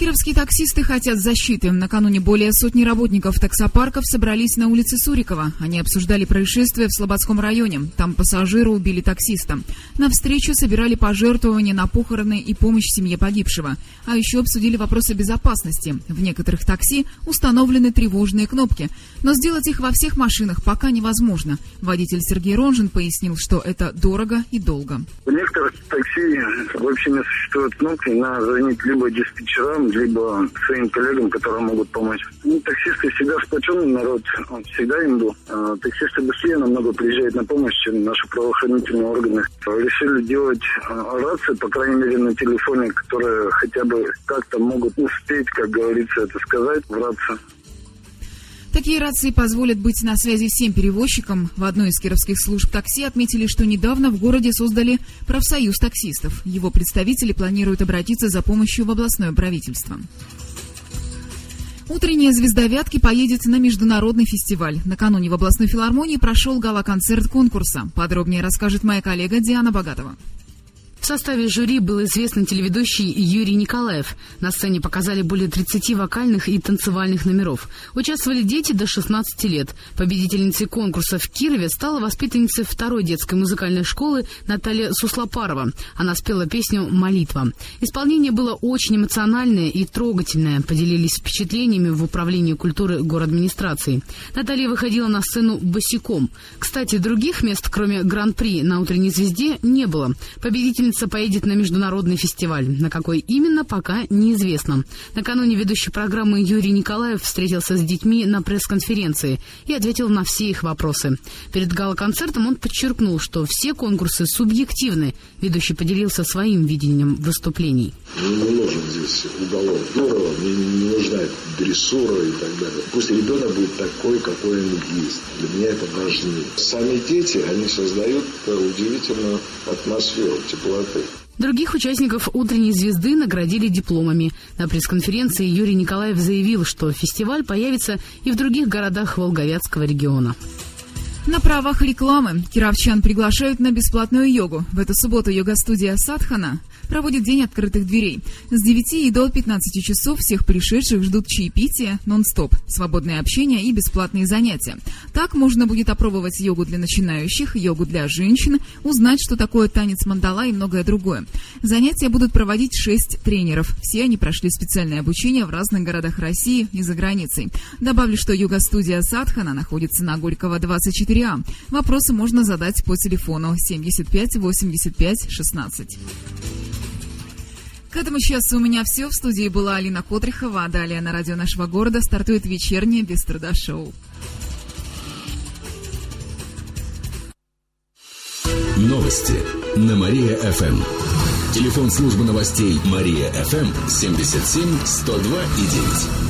Кировские таксисты хотят защиты. Накануне более сотни работников таксопарков собрались на улице Сурикова. Они обсуждали происшествие в Слободском районе. Там пассажиры убили таксиста. На встречу собирали пожертвования на похороны и помощь семье погибшего. А еще обсудили вопросы безопасности. В некоторых такси установлены тревожные кнопки. Но сделать их во всех машинах пока невозможно. Водитель Сергей Ронжин пояснил, что это дорого и долго. В некоторых такси вообще не существует кнопки на звонить либо диспетчерам, либо своим коллегам, которые могут помочь. Ну, таксисты всегда сплоченный народ, он всегда им был. А, таксисты быстрее намного приезжают на помощь, чем наши правоохранительные органы. Решили делать а, рации, по крайней мере, на телефоне, которые хотя бы как-то могут успеть, как говорится, это сказать, враться. Такие рации позволят быть на связи всем перевозчикам. В одной из кировских служб такси отметили, что недавно в городе создали профсоюз таксистов. Его представители планируют обратиться за помощью в областное правительство. Утренняя звезда Вятки поедет на международный фестиваль. Накануне в областной филармонии прошел гала-концерт конкурса. Подробнее расскажет моя коллега Диана Богатова. В составе жюри был известный телеведущий Юрий Николаев. На сцене показали более 30 вокальных и танцевальных номеров. Участвовали дети до 16 лет. Победительницей конкурса в Кирове стала воспитанница второй детской музыкальной школы Наталья Суслопарова. Она спела песню «Молитва». Исполнение было очень эмоциональное и трогательное. Поделились впечатлениями в управлении культуры администрации. Наталья выходила на сцену босиком. Кстати, других мест, кроме Гран-при на «Утренней звезде», не было. Победитель Победительница поедет на международный фестиваль. На какой именно, пока неизвестно. Накануне ведущий программы Юрий Николаев встретился с детьми на пресс-конференции и ответил на все их вопросы. Перед гала-концертом он подчеркнул, что все конкурсы субъективны. Ведущий поделился своим видением выступлений. Не нужен здесь уголок здорово, мне не нужна дрессура и так далее. Пусть ребенок будет такой, какой он есть. Для меня это важнее. Сами дети, они создают удивительную атмосферу, теплоту красоты. Других участников «Утренней звезды» наградили дипломами. На пресс-конференции Юрий Николаев заявил, что фестиваль появится и в других городах Волговятского региона. На правах рекламы кировчан приглашают на бесплатную йогу. В эту субботу йога-студия «Садхана» проводит День открытых дверей. С 9 и до 15 часов всех пришедших ждут чаепития, нон-стоп, свободное общение и бесплатные занятия. Так можно будет опробовать йогу для начинающих, йогу для женщин, узнать, что такое танец мандала и многое другое. Занятия будут проводить 6 тренеров. Все они прошли специальное обучение в разных городах России и за границей. Добавлю, что йога-студия «Садхана» находится на Горького 24А. Вопросы можно задать по телефону 75 85 16. К этому часу у меня все. В студии была Алина Котрихова. Далее на радио нашего города стартует вечернее без труда шоу. Новости на Мария-ФМ. Телефон службы новостей Мария-ФМ 77 102 и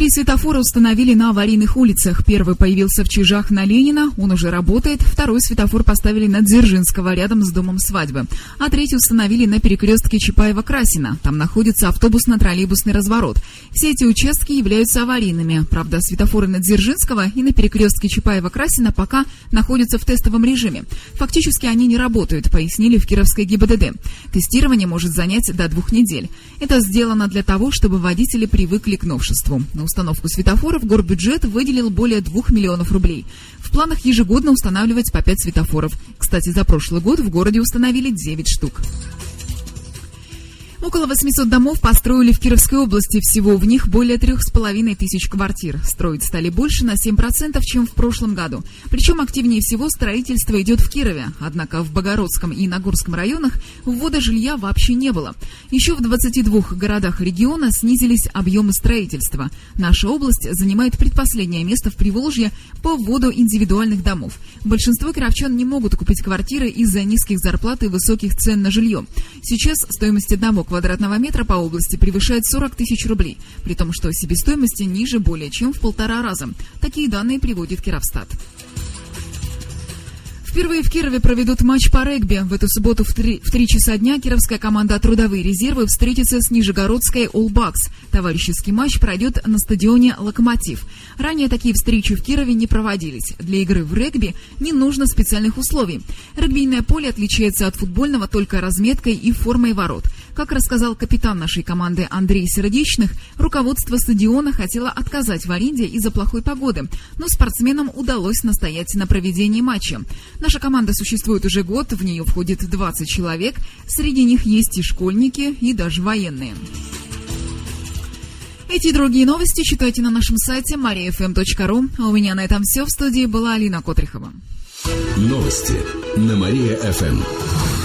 Три светофора установили на аварийных улицах. Первый появился в Чижах на Ленина, он уже работает. Второй светофор поставили на Дзержинского, рядом с домом свадьбы. А третий установили на перекрестке Чапаева-Красина. Там находится автобусно-троллейбусный разворот. Все эти участки являются аварийными. Правда, светофоры на Дзержинского и на перекрестке Чапаева-Красина пока находятся в тестовом режиме. Фактически они не работают, пояснили в Кировской ГИБДД. Тестирование может занять до двух недель. Это сделано для того, чтобы водители привыкли к новшеству. На установку светофоров горбюджет выделил более 2 миллионов рублей. В планах ежегодно устанавливать по 5 светофоров. Кстати, за прошлый год в городе установили 9 штук. Около 800 домов построили в Кировской области. Всего в них более трех с половиной тысяч квартир. Строить стали больше на 7%, чем в прошлом году. Причем активнее всего строительство идет в Кирове. Однако в Богородском и Нагорском районах ввода жилья вообще не было. Еще в 22 городах региона снизились объемы строительства. Наша область занимает предпоследнее место в Приволжье по вводу индивидуальных домов. Большинство кировчан не могут купить квартиры из-за низких зарплат и высоких цен на жилье. Сейчас стоимость одного квадратного метра по области превышает 40 тысяч рублей, при том, что себестоимость ниже более чем в полтора раза. Такие данные приводит Кировстат. Впервые в Кирове проведут матч по регби. В эту субботу в 3, в 3 часа дня кировская команда «Трудовые резервы» встретится с нижегородской «Олбакс». Товарищеский матч пройдет на стадионе «Локомотив». Ранее такие встречи в Кирове не проводились. Для игры в регби не нужно специальных условий. Регбийное поле отличается от футбольного только разметкой и формой ворот. Как рассказал капитан нашей команды Андрей Сердечных, руководство стадиона хотело отказать в аренде из-за плохой погоды, но спортсменам удалось настоять на проведении матча. Наша команда существует уже год, в нее входит 20 человек, среди них есть и школьники, и даже военные. Эти и другие новости читайте на нашем сайте mariafm.ru. А у меня на этом все. В студии была Алина Котрихова. Новости на Мария-ФМ.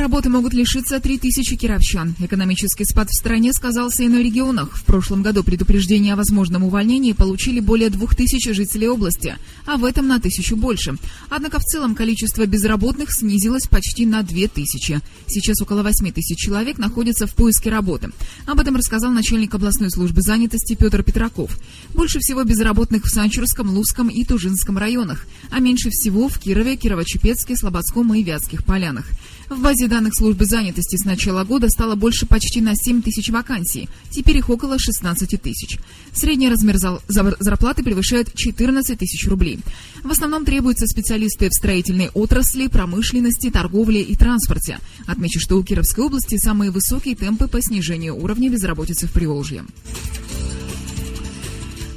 Работы могут лишиться 3000 кировчан. Экономический спад в стране сказался и на регионах. В прошлом году предупреждение о возможном увольнении получили более 2000 жителей области, а в этом на тысячу больше. Однако в целом количество безработных снизилось почти на 2000. Сейчас около 8 тысяч человек находятся в поиске работы. Об этом рассказал начальник областной службы занятости Петр Петраков. Больше всего безработных в Санчурском, Лузском и Тужинском районах, а меньше всего в Кирове, Кирово-Чепецке, Слободском и Вятских полянах. В базе данных службы занятости с начала года стало больше почти на 7 тысяч вакансий. Теперь их около 16 тысяч. Средний размер зарплаты превышает 14 тысяч рублей. В основном требуются специалисты в строительной отрасли, промышленности, торговле и транспорте. Отмечу, что у Кировской области самые высокие темпы по снижению уровня безработицы в Приволжье.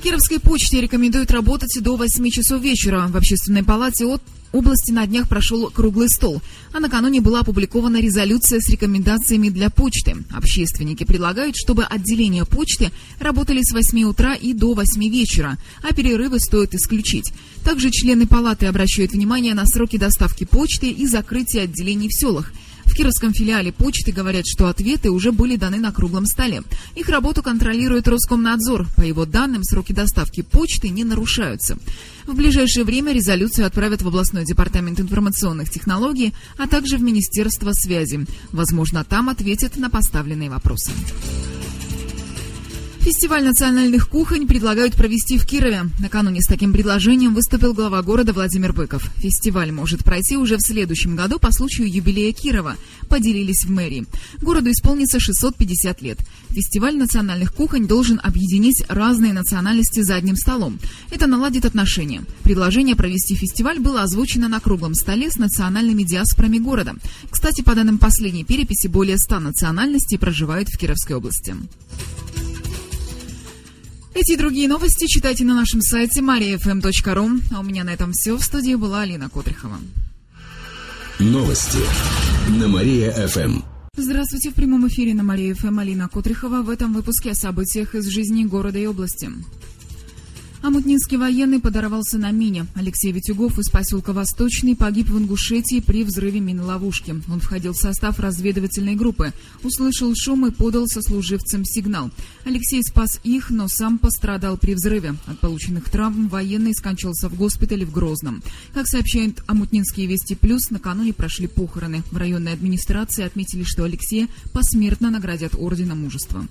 Кировской почте рекомендуют работать до 8 часов вечера. В общественной палате от области на днях прошел круглый стол, а накануне была опубликована резолюция с рекомендациями для почты. Общественники предлагают, чтобы отделения почты работали с 8 утра и до 8 вечера, а перерывы стоит исключить. Также члены палаты обращают внимание на сроки доставки почты и закрытия отделений в селах – в Кировском филиале почты говорят, что ответы уже были даны на круглом столе. Их работу контролирует Роскомнадзор. По его данным, сроки доставки почты не нарушаются. В ближайшее время резолюцию отправят в областной департамент информационных технологий, а также в Министерство связи. Возможно, там ответят на поставленные вопросы. Фестиваль национальных кухонь предлагают провести в Кирове. Накануне с таким предложением выступил глава города Владимир Быков. Фестиваль может пройти уже в следующем году по случаю юбилея Кирова. Поделились в мэрии. Городу исполнится 650 лет. Фестиваль национальных кухонь должен объединить разные национальности за одним столом. Это наладит отношения. Предложение провести фестиваль было озвучено на круглом столе с национальными диаспорами города. Кстати, по данным последней переписи, более 100 национальностей проживают в Кировской области. Эти и другие новости читайте на нашем сайте mariafm.ru. А у меня на этом все. В студии была Алина Котрихова. Новости на Мария-ФМ. Здравствуйте, в прямом эфире на Мария-ФМ Алина Котрихова. В этом выпуске о событиях из жизни города и области. Амутнинский военный подорвался на мине. Алексей Витюгов из поселка Восточный погиб в Ингушетии при взрыве миноловушки. Он входил в состав разведывательной группы. Услышал шум и подал сослуживцам сигнал. Алексей спас их, но сам пострадал при взрыве. От полученных травм военный скончался в госпитале в Грозном. Как сообщает Амутнинские Вести Плюс, накануне прошли похороны. В районной администрации отметили, что Алексея посмертно наградят Орденом Мужества.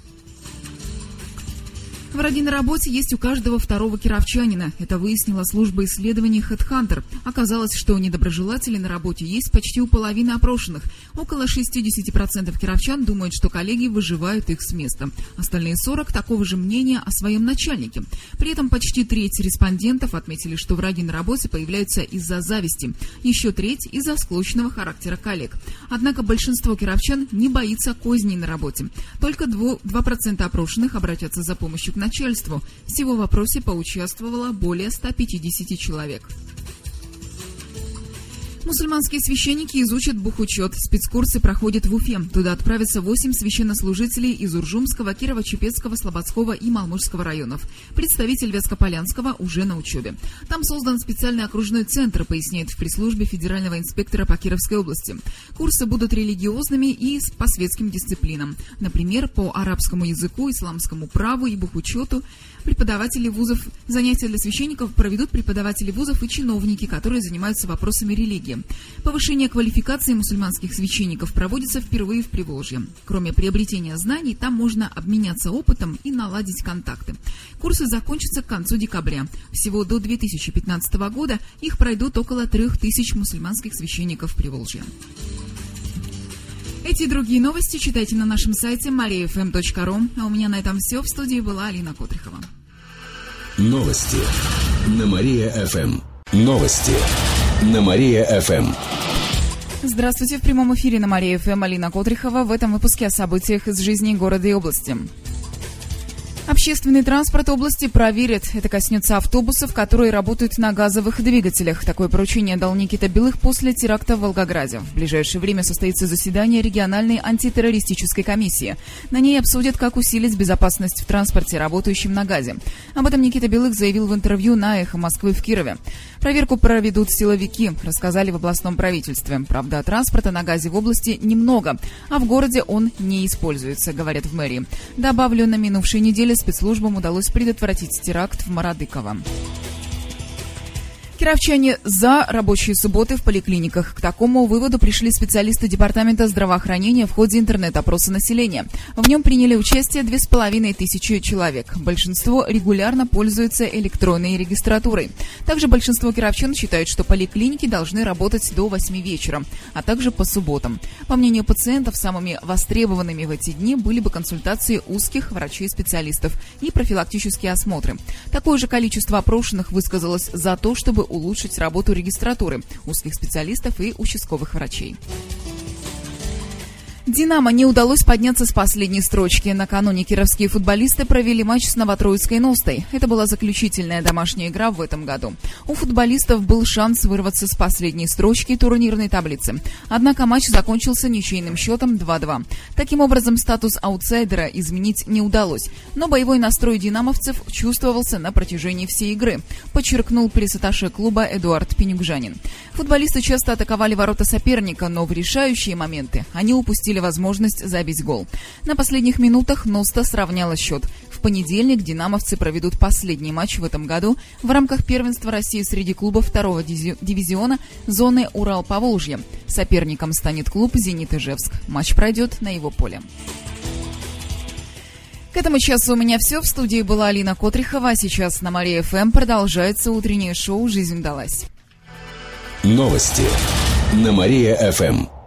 Враги на работе есть у каждого второго кировчанина. Это выяснила служба исследований HeadHunter. Оказалось, что недоброжелателей на работе есть почти у половины опрошенных. Около 60% кировчан думают, что коллеги выживают их с места. Остальные 40 такого же мнения о своем начальнике. При этом почти треть респондентов отметили, что враги на работе появляются из-за зависти. Еще треть из-за склочного характера коллег. Однако большинство кировчан не боится козней на работе. Только 2% опрошенных обратятся за помощью к начальству. Всего в вопросе поучаствовало более 150 человек. Мусульманские священники изучат бухучет. Спецкурсы проходят в Уфе. Туда отправятся 8 священнослужителей из Уржумского, Кирово-Чепецкого, Слободского и Малмышского районов. Представитель Вескополянского уже на учебе. Там создан специальный окружной центр, поясняет в пресс-службе федерального инспектора по Кировской области. Курсы будут религиозными и по светским дисциплинам. Например, по арабскому языку, исламскому праву и бухучету, преподаватели вузов, занятия для священников проведут преподаватели вузов и чиновники, которые занимаются вопросами религии. Повышение квалификации мусульманских священников проводится впервые в Приволжье. Кроме приобретения знаний, там можно обменяться опытом и наладить контакты. Курсы закончатся к концу декабря. Всего до 2015 года их пройдут около 3000 мусульманских священников Приволжья. Эти и другие новости читайте на нашем сайте mariafm.ru. А у меня на этом все. В студии была Алина Котрихова. Новости на Мария-ФМ. Новости на Мария-ФМ. Здравствуйте. В прямом эфире на Мария-ФМ Алина Котрихова. В этом выпуске о событиях из жизни города и области. Общественный транспорт области проверит. Это коснется автобусов, которые работают на газовых двигателях. Такое поручение дал Никита Белых после теракта в Волгограде. В ближайшее время состоится заседание региональной антитеррористической комиссии. На ней обсудят, как усилить безопасность в транспорте, работающем на газе. Об этом Никита Белых заявил в интервью на «Эхо Москвы» в Кирове. Проверку проведут силовики, рассказали в областном правительстве. Правда, транспорта на газе в области немного, а в городе он не используется, говорят в мэрии. Добавлю, на минувшей неделе спецслужбам удалось предотвратить теракт в Марадыково. Кировчане за рабочие субботы в поликлиниках. К такому выводу пришли специалисты Департамента здравоохранения в ходе интернет-опроса населения. В нем приняли участие 2500 человек. Большинство регулярно пользуются электронной регистратурой. Также большинство кировчан считают, что поликлиники должны работать до 8 вечера, а также по субботам. По мнению пациентов, самыми востребованными в эти дни были бы консультации узких врачей-специалистов и профилактические осмотры. Такое же количество опрошенных высказалось за то, чтобы улучшить работу регистратуры, узких специалистов и участковых врачей. «Динамо» не удалось подняться с последней строчки. Накануне кировские футболисты провели матч с Новотроицкой «Ностой». Это была заключительная домашняя игра в этом году. У футболистов был шанс вырваться с последней строчки турнирной таблицы. Однако матч закончился ничейным счетом 2-2. Таким образом, статус аутсайдера изменить не удалось. Но боевой настрой динамовцев чувствовался на протяжении всей игры, подчеркнул пресс клуба Эдуард Пенюкжанин. Футболисты часто атаковали ворота соперника, но в решающие моменты они упустили возможность забить гол. На последних минутах Носта сравняла счет. В понедельник динамовцы проведут последний матч в этом году в рамках первенства России среди клубов второго дивизиона зоны Урал-Поволжье. Соперником станет клуб «Зенит Ижевск». Матч пройдет на его поле. К этому часу у меня все. В студии была Алина Котрихова. А сейчас на Мария ФМ продолжается утреннее шоу «Жизнь далась». Новости на Мария ФМ.